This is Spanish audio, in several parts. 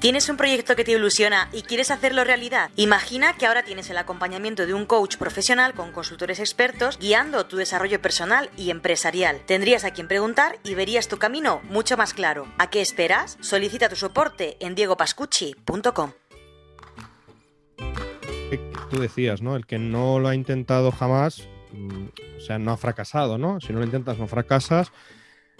¿Tienes un proyecto que te ilusiona y quieres hacerlo realidad? Imagina que ahora tienes el acompañamiento de un coach profesional con consultores expertos guiando tu desarrollo personal y empresarial. Tendrías a quien preguntar y verías tu camino mucho más claro. ¿A qué esperas? Solicita tu soporte en diegopascucci.com. Tú decías, ¿no? El que no lo ha intentado jamás, mm, o sea, no ha fracasado, ¿no? Si no lo intentas, no fracasas.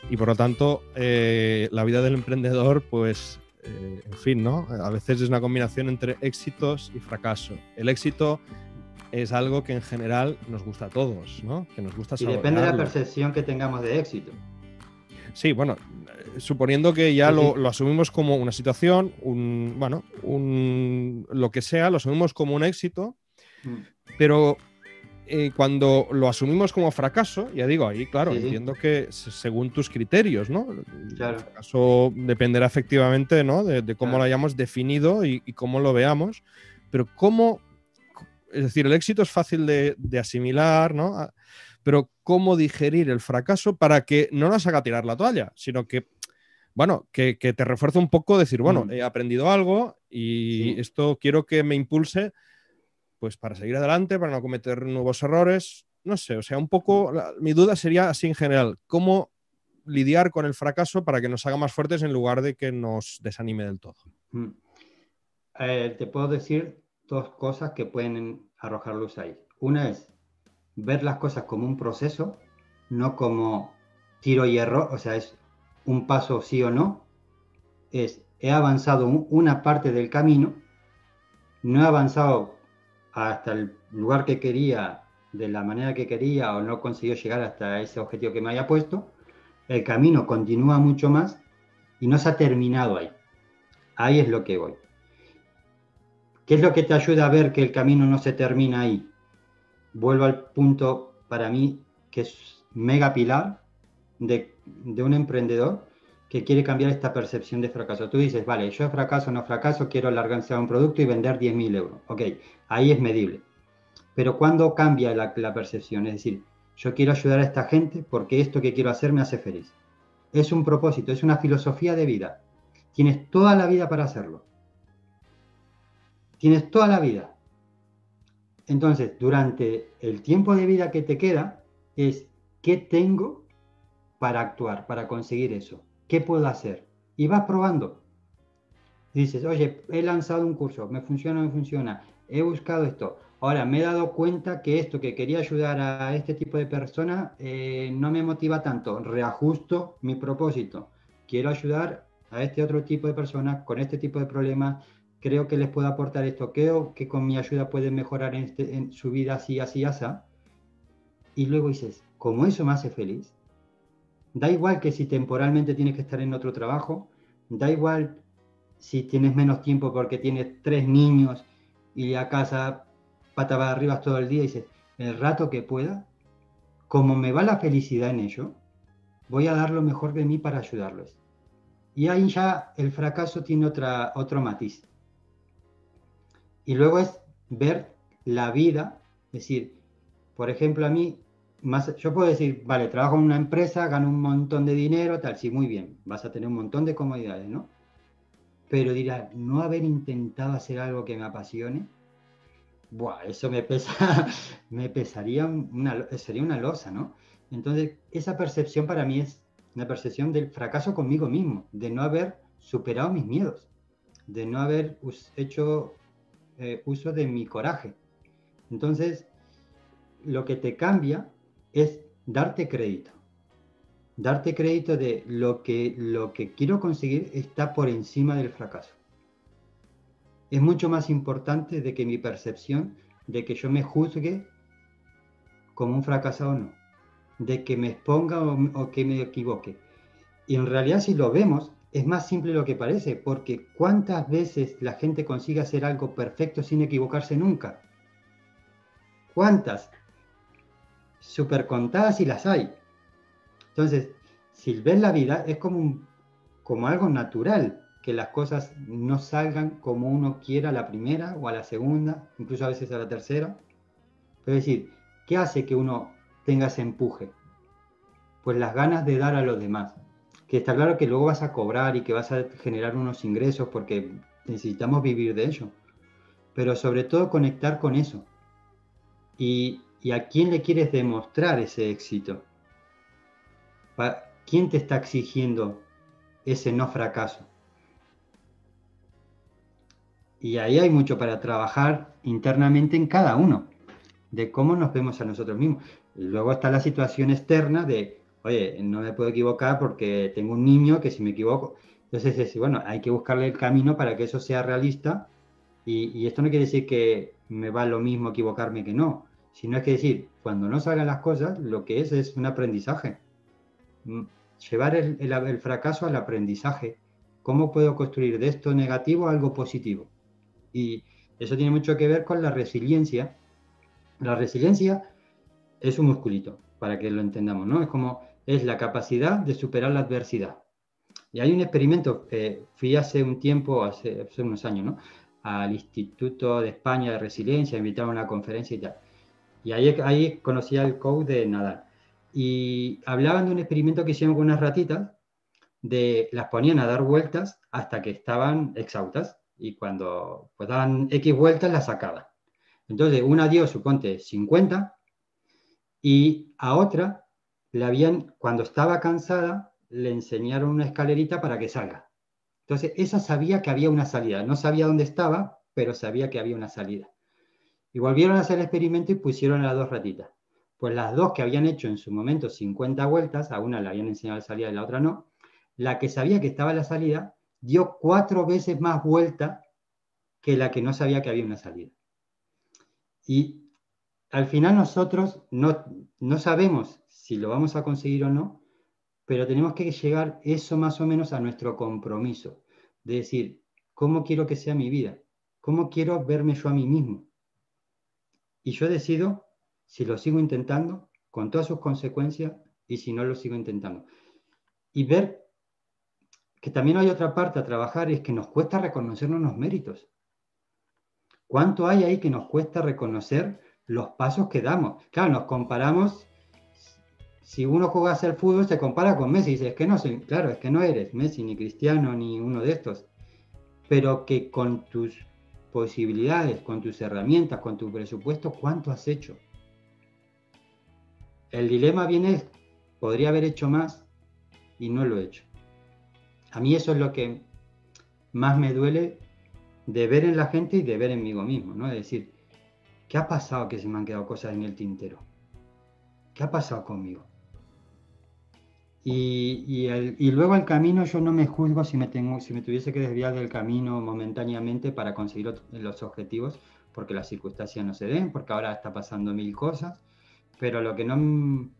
Y por lo tanto, eh, la vida del emprendedor, pues eh, en fin, ¿no? A veces es una combinación entre éxitos y fracaso. El éxito es algo que en general nos gusta a todos, ¿no? Que nos gusta Y depende de la percepción que tengamos de éxito. Sí, bueno, eh, suponiendo que ya Lo, asumimos como una situación, un, bueno, un, lo que sea, lo asumimos como un éxito, mm. pero eh, cuando lo asumimos como fracaso, ya digo, ahí, claro, entiendo que según tus criterios, ¿no? Claro. El fracaso dependerá efectivamente, ¿no? De, cómo lo hayamos definido y, cómo lo veamos, pero cómo, es decir, el éxito es fácil de, asimilar, ¿no? Ah, pero cómo digerir el fracaso para que no nos haga tirar la toalla, sino que, bueno, que, te refuerce un poco, decir, bueno, he aprendido algo y esto quiero que me impulse pues para seguir adelante, para no cometer nuevos errores. No sé, o sea, un poco, mi duda sería así en general, ¿cómo lidiar con el fracaso para que nos haga más fuertes en lugar de que nos desanime del todo? Mm. Eh, te puedo decir dos cosas que pueden arrojar luz ahí. Una es ver las cosas como un proceso, no como tiro y error, o sea, es un paso sí o no. Es, he avanzado una parte del camino, no he avanzado hasta el lugar que quería, de la manera que quería o no consiguió llegar hasta ese objetivo que me haya puesto, el camino continúa mucho más y no se ha terminado ahí. Ahí es lo que voy. ¿Qué es lo que te ayuda a ver que el camino no se termina ahí? Vuelvo al punto para mí que es mega pilar de, de un emprendedor que quiere cambiar esta percepción de fracaso. Tú dices, vale, yo fracaso, no fracaso, quiero a un producto y vender 10.000 euros. Ok, ahí es medible. Pero ¿cuándo cambia la, la, percepción? Es decir, yo quiero ayudar a esta gente porque esto que quiero hacer me hace feliz. Es un propósito, es una filosofía de vida. Tienes toda la vida para hacerlo. Tienes toda la vida. Entonces, durante el tiempo de vida que te queda, es qué tengo para actuar, para conseguir eso. ¿Qué puedo hacer? Y vas probando. Dices, oye, he lanzado un curso, me funciona, me funciona, he buscado esto. Ahora, me he dado cuenta que esto que quería ayudar a este tipo de personas eh, no me motiva tanto. Reajusto mi propósito. Quiero ayudar a este otro tipo de personas con este tipo de problemas. Creo que les puedo aportar esto. Creo que con mi ayuda pueden mejorar en, este, su vida así, así, así. Y luego dices, como eso me hace feliz, Da igual que si temporalmente tienes que estar en otro trabajo, da igual si tienes menos tiempo porque tienes tres niños y a casa pata para arriba todo el día y dices, el rato que pueda, como me va la felicidad en ello, voy a dar lo mejor de mí para ayudarlos. Y ahí ya el fracaso tiene otra, otro matiz. Y luego es ver la vida, es decir, por ejemplo, a mí yo puedo decir, vale, trabajo en una empresa, gano un montón de dinero, tal, sí, muy bien, vas a tener un montón de comodidades, ¿no? Pero dirá, no haber intentado hacer algo que me apasione, buah, eso me pesa, me pesaría una, sería una losa, ¿no? Entonces, esa percepción para mí es una percepción del fracaso conmigo mismo, de no haber superado mis miedos, de no haber hecho eh, uso de mi coraje. Entonces, lo que te cambia es darte crédito. Darte crédito de lo que, lo que quiero conseguir está por encima del fracaso. Es mucho más importante de que mi percepción de que yo me juzgue como un fracasado o no, de que me exponga o, que me equivoque. Y en realidad si lo vemos, es más simple lo que parece, porque ¿cuántas veces la gente consigue hacer algo perfecto sin equivocarse nunca? ¿Cuántas? Súper contadas y las hay. Entonces, si ves la vida, es como, como algo natural, que las cosas no salgan como uno quiera a la primera o a la segunda, incluso a veces a la tercera. es decir, ¿qué hace que uno tenga ese empuje? Pues las ganas de dar a los demás. Que está claro que luego vas a cobrar y que vas a generar unos ingresos porque necesitamos vivir de ello. Pero sobre todo conectar con eso. Y, a quién le quieres demostrar ese éxito. ¿Quién te está exigiendo ese no fracaso? Y ahí hay mucho para trabajar internamente en cada uno, de cómo nos vemos a nosotros mismos. Y luego está la situación externa de, oye, no me puedo equivocar porque tengo un niño que si me equivoco. Entonces, es, bueno, hay que buscarle el camino para que eso sea realista. Y, esto no quiere decir que me va lo mismo equivocarme que no, sino es que decir, cuando no salgan las cosas, lo que es es un aprendizaje. Mm, llevar el, el fracaso al aprendizaje. ¿Cómo puedo construir de esto negativo algo positivo? Y eso tiene mucho que ver con la resiliencia. La resiliencia es un musculito, para que lo entendamos, ¿no? Es como, es la capacidad de superar la adversidad. Y hay un experimento, eh, fui hace un tiempo, hace, unos años, ¿no? Al Instituto de España de Resiliencia, invitaron a una conferencia y tal. Y ahí, ahí conocí al coach de Nadal. Y hablaban de un experimento que hicieron con unas ratitas, de las ponían a dar vueltas hasta que estaban exhaustas y cuando pues daban X vueltas la sacaban. Entonces, una dio, suponte, 50 y a otra le habían, cuando estaba cansada, le enseñaron una escalerita para que salga. Entonces, esa sabía que había una salida. No sabía dónde estaba, pero sabía que había una salida. Y volvieron a hacer el experimento y pusieron a las dos ratitas. Pues las dos que habían hecho en su momento 50 vueltas, a una le habían enseñado la salida y la otra no, la que sabía que estaba la salida dio cuatro veces más vuelta que la que no sabía que había una salida. Y al final nosotros no, no sabemos si lo vamos a conseguir o no, pero tenemos que llegar eso más o menos a nuestro compromiso, de decir, ¿cómo quiero que sea mi vida? ¿Cómo quiero verme yo a mí mismo? Y yo decido si lo sigo intentando, con todas sus consecuencias, y si no lo sigo intentando. Y ver que también hay otra parte a trabajar es que nos cuesta reconocernos los méritos. ¿Cuánto hay ahí que nos cuesta reconocer los pasos que damos? Claro, nos comparamos, si uno juega al fútbol se compara con Messi dice, es que no claro, es que no eres Messi ni Cristiano ni uno de estos, pero que con tus posibilidades, con tus herramientas, con tu presupuesto, ¿cuánto has hecho? El dilema viene, podría haber hecho más y no lo he hecho. A mí eso es lo que más me duele de ver en la gente y de ver en mí mismo, ¿no? Es decir, ¿qué ha pasado que se me han quedado cosas en el tintero? ¿Qué ha pasado conmigo? Y, luego el camino yo no me juzgo si me, tengo, si me tuviese que desviar del camino momentáneamente para conseguir los objetivos, porque las circunstancias no se den, porque ahora está pasando mil cosas, pero lo que no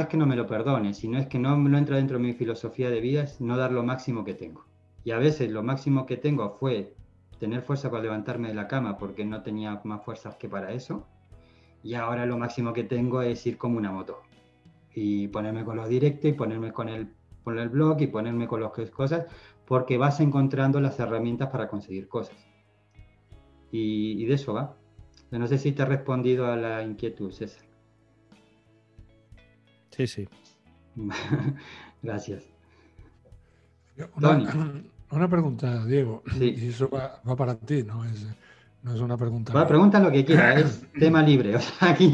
es que no me lo perdone, sino es que no, no entra dentro de mi filosofía de vida, es no dar lo máximo que tengo. Y a veces lo máximo que tengo fue tener fuerza para levantarme de la cama porque no tenía más fuerzas que para eso. Y ahora lo máximo que tengo es ir como una moto. Y ponerme con los directos y ponerme con el, con el blog y ponerme con las cosas porque vas encontrando las herramientas para conseguir cosas. Y, y de eso va. No sé si te he respondido a la inquietud, César. Sí, sí. Gracias. Una, pregunta, Diego. Y eso va, para ti, ¿no? Es, no es una pregunta. Pregunta lo que quieras, es tema libre. O sea, aquí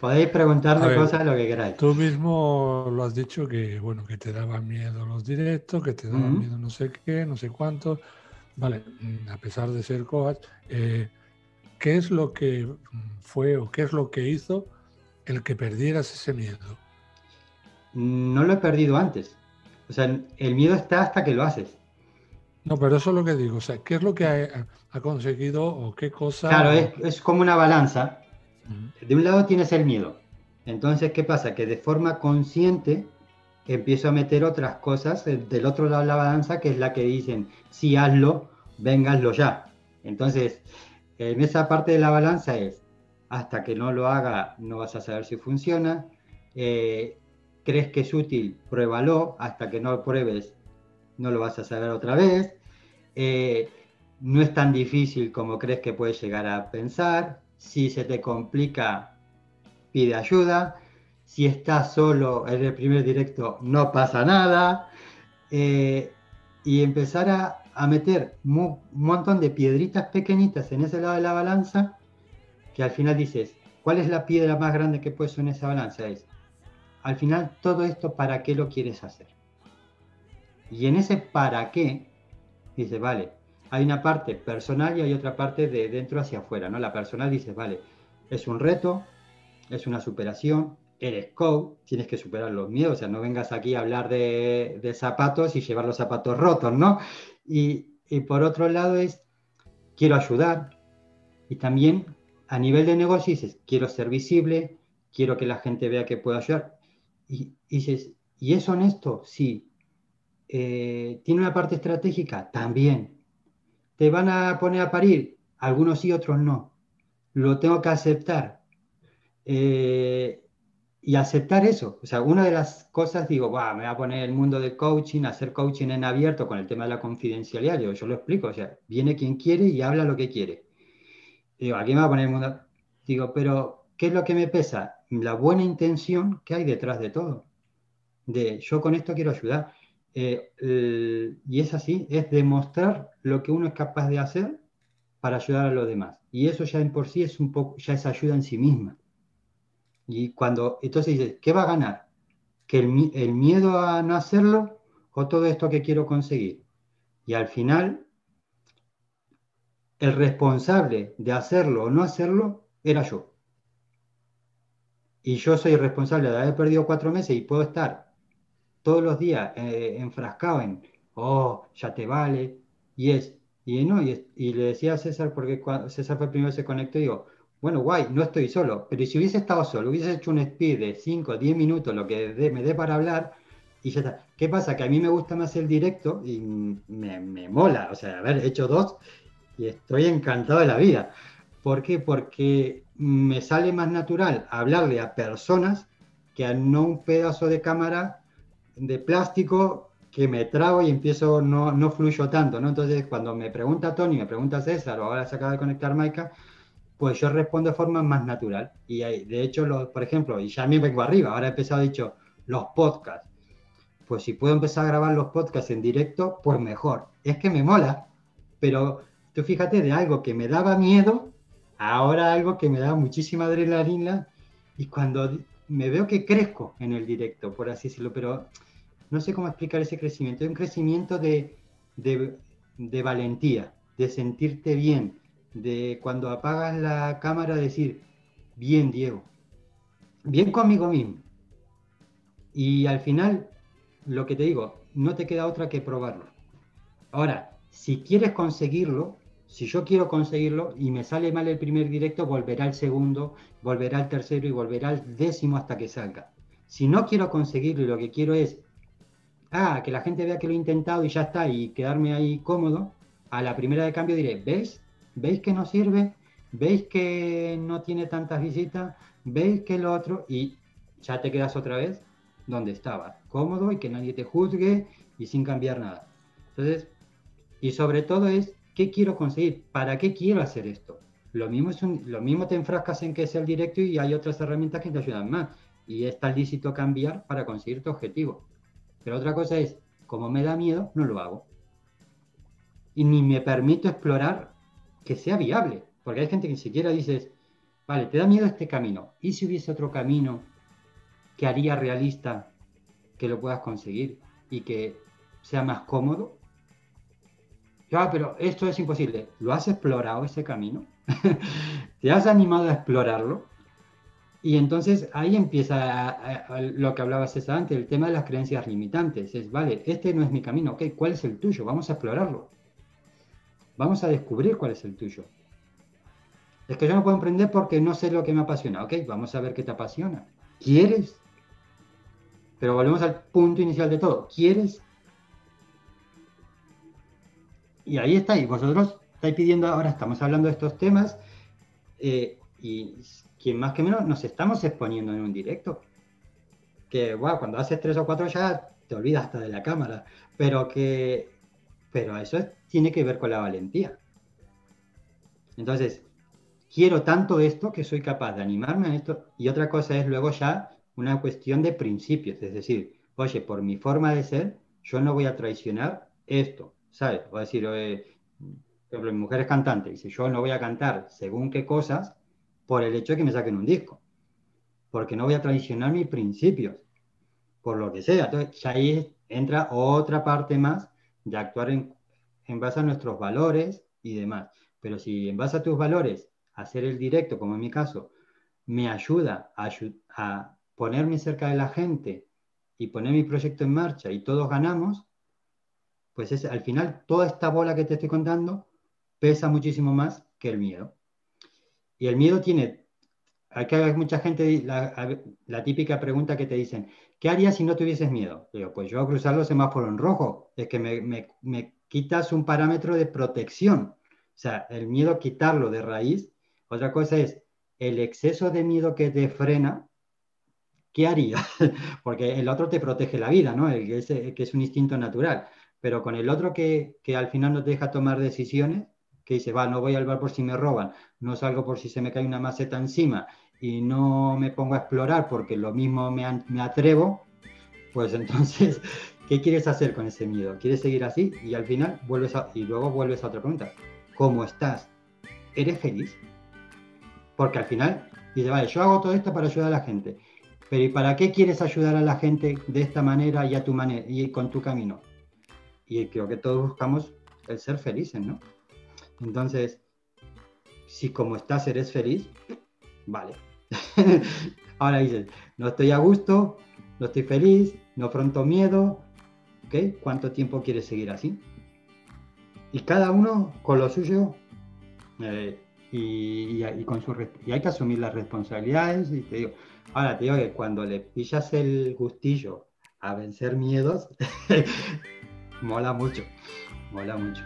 podéis preguntarme cosas lo que queráis. Tú mismo lo has dicho que, bueno, que te daban miedo los directos, que te daban miedo no sé qué, no sé cuánto. Vale, mm, a pesar de ser coach, eh, ¿qué es lo que fue o qué es lo que hizo el que perdieras ese miedo? no lo he perdido antes. O sea, el miedo está hasta que lo haces. No, pero eso es lo que digo. O sea, ¿qué es lo que ha, conseguido o qué cosa? Claro, es, como una balanza. De un lado tienes el miedo. Entonces, ¿qué pasa? Que de forma consciente empiezo a meter otras cosas del otro lado de la balanza, que es la que dicen, sí, hazlo, venga, ya. Entonces, en esa parte de la balanza es, hasta que no lo haga, no vas a saber si funciona. Eh, crees que es útil, pruébalo, hasta que no lo pruebes, no lo vas a saber otra vez. Eh, no es tan difícil como crees que puedes llegar a pensar. Si se te complica, pide ayuda. Si estás solo en el primer directo, no pasa nada. Eh, y empezar a, a meter un montón de piedritas pequeñitas en ese lado de la balanza, que al final dices, ¿cuál es la piedra más grande que puedes en esa balanza? Es, al final, todo esto, ¿para qué lo quieres hacer? Y en ese para qué, dice, vale, hay una parte personal y hay otra parte de dentro hacia afuera, ¿no? La personal dice, vale, es un reto, es una superación, eres coach, tienes que superar los miedos, o sea, no vengas aquí a hablar de, zapatos y llevar los zapatos rotos, ¿no? Y, por otro lado es, quiero ayudar y también a nivel de negocio dices, quiero ser visible, quiero que la gente vea que puedo ayudar. Y, dices, ¿y es honesto? Sí. Eh, ¿Tiene una parte estratégica? También. ¿Te van a poner a parir? Algunos sí, otros no. Lo tengo que aceptar. Eh, y aceptar eso. O sea, una de las cosas, digo, me voy a poner el mundo del coaching, hacer coaching en abierto con el tema de la confidencialidad. Yo, yo lo explico, o sea, viene quien quiere y habla lo que quiere. Digo, aquí me voy a poner el mundo. Digo, pero, ¿qué es lo que me pesa? La buena intención que hay detrás de todo. De yo con esto quiero ayudar. Eh, y es así, es demostrar lo que uno es capaz de hacer para ayudar a los demás. Y eso ya en por sí es un poco, ya es ayuda en sí misma. Y cuando, entonces dices, ¿qué va a ganar? ¿Que el, el miedo a no hacerlo o todo esto que quiero conseguir? Y al final, el responsable de hacerlo o no hacerlo era yo. Y yo soy responsable de haber perdido cuatro meses y puedo estar todos los días eh, en, oh, ya te vale. Y es, y no, y, le decía a César, porque cuando César fue el primero que se conectó, digo, bueno, guay, no estoy solo, pero si hubiese estado solo, hubiese hecho un speed de 5 o 10 minutos, lo que me dé para hablar, y ya está. ¿Qué pasa? Que a mí me gusta más el directo y me, me mola, o sea, haber hecho dos y estoy encantado de la vida. ¿Por qué? Porque me sale más natural hablarle a personas que a no un pedazo de cámara de plástico que me trago y empiezo, no, no fluyo tanto, ¿no? Entonces, cuando me pregunta Tony, me pregunta César, o ahora se acaba de conectar Maika, pues yo respondo de forma más natural. Y de hecho, por ejemplo, y ya me vengo arriba, ahora he empezado, dicho, los podcasts. Pues si puedo empezar a grabar los podcasts en directo, pues mejor. Es que me mola, pero tú fíjate de algo que me daba miedo, ahora algo que me da muchísima adrenalina, y cuando me veo que crezco en el directo, por así decirlo, pero no sé cómo explicar ese crecimiento. Es un crecimiento de, de valentía, de sentirte bien, de cuando apagas la cámara decir, bien Diego, bien conmigo mismo. Y al final, lo que te digo, no te queda otra que probarlo. Ahora, si quieres conseguirlo, si yo quiero conseguirlo y me sale mal el primer directo, volverá al segundo, volverá al tercero y volverá al décimo hasta que salga. Si no quiero conseguirlo y lo que quiero es, ah, que la gente vea que lo he intentado y ya está, y quedarme ahí cómodo, a la primera de cambio diré, ¿ves? ¿Veis que no sirve? ¿Veis que no tiene tantas visitas? ¿Veis que lo otro? Y ya te quedas otra vez donde estabas, cómodo y que nadie te juzgue y sin cambiar nada. Entonces, y sobre todo es, ¿qué quiero conseguir? ¿Para qué quiero hacer esto? Lo mismo, es lo mismo te enfrascas en que es el directo y hay otras herramientas que te ayudan más. Y es tan lícito cambiar para conseguir tu objetivo. Pero otra cosa es, como me da miedo, no lo hago. Y ni me permito explorar que sea viable. Porque hay gente que ni siquiera dices, vale, te da miedo este camino. ¿Y si hubiese otro camino que haría realista que lo puedas conseguir y que sea más cómodo? Ya, pero esto es imposible. ¿Lo has explorado ese camino? ¿Te has animado a explorarlo? Y entonces ahí empieza lo que hablaba César antes, el tema de las creencias limitantes. Es, vale, este no es mi camino, ok, ¿cuál es el tuyo? Vamos a explorarlo. Vamos a descubrir cuál es el tuyo. Es que yo no puedo emprender porque no sé lo que me apasiona. Ok, vamos a ver qué te apasiona. ¿Quieres? Pero volvemos al punto inicial de todo. ¿Quieres? Y ahí está. Y vosotros estáis pidiendo, ahora estamos hablando de estos temas. Eh, y quien más que menos nos estamos exponiendo en un directo. Que, wow, cuando haces tres o cuatro ya te olvidas hasta de la cámara. Pero que pero eso tiene que ver con la valentía. Entonces, quiero tanto esto que soy capaz de animarme a esto. Y otra cosa es luego ya una cuestión de principios. Es decir, oye, por mi forma de ser, yo no voy a traicionar esto, ¿sabes? O decir, eh, por ejemplo, mi mujer es cantante, si yo no voy a cantar según qué cosas, por el hecho de que me saquen un disco, porque no voy a traicionar mis principios, por lo que sea. Entonces, ahí entra otra parte más de actuar en, en base a nuestros valores y demás. Pero si en base a tus valores, hacer el directo, como en mi caso, me ayuda a, a ponerme cerca de la gente y poner mi proyecto en marcha y todos ganamos, pues es, al final toda esta bola que te estoy contando pesa muchísimo más que el miedo. Y el miedo tiene, que hay mucha gente, la, típica pregunta que te dicen, ¿qué harías si no tuvieses miedo? Digo, pues yo a cruzar los semáforos en rojo, es que me, me, me quitas un parámetro de protección. O sea, el miedo quitarlo de raíz. Otra cosa es el exceso de miedo que te frena, ¿qué haría? Porque el otro te protege la vida, ¿no? El que, es, que es un instinto natural. Pero con el otro que, que, al final no te deja tomar decisiones, que dice, va, no voy al bar por si me roban, no salgo por si se me cae una maceta encima y no me pongo a explorar porque lo mismo me, me atrevo, pues entonces, ¿qué quieres hacer con ese miedo? ¿Quieres seguir así? Y al final vuelves a, y luego vuelves a otra pregunta. ¿Cómo estás? ¿Eres feliz? Porque al final dice, vale, yo hago todo esto para ayudar a la gente. Pero ¿y para qué quieres ayudar a la gente de esta manera y a tu manera y con tu camino? Y creo que todos buscamos el ser felices, ¿no? Entonces, si como estás eres feliz, vale. Ahora dices, no estoy a gusto, no estoy feliz, no afronto miedo, ¿ok? ¿Cuánto tiempo quieres seguir así? Y cada uno con lo suyo eh, y, con su, y hay que asumir las responsabilidades. Y te digo, ahora te digo que cuando le pillas el gustillo a vencer miedos, mola mucho, mola mucho.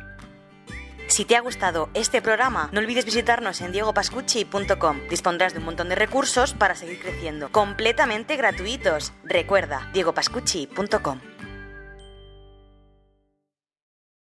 Si te ha gustado este programa, no olvides visitarnos en diegopascucci.com. Dispondrás de un montón de recursos para seguir creciendo, completamente gratuitos. Recuerda, diegopascucci.com.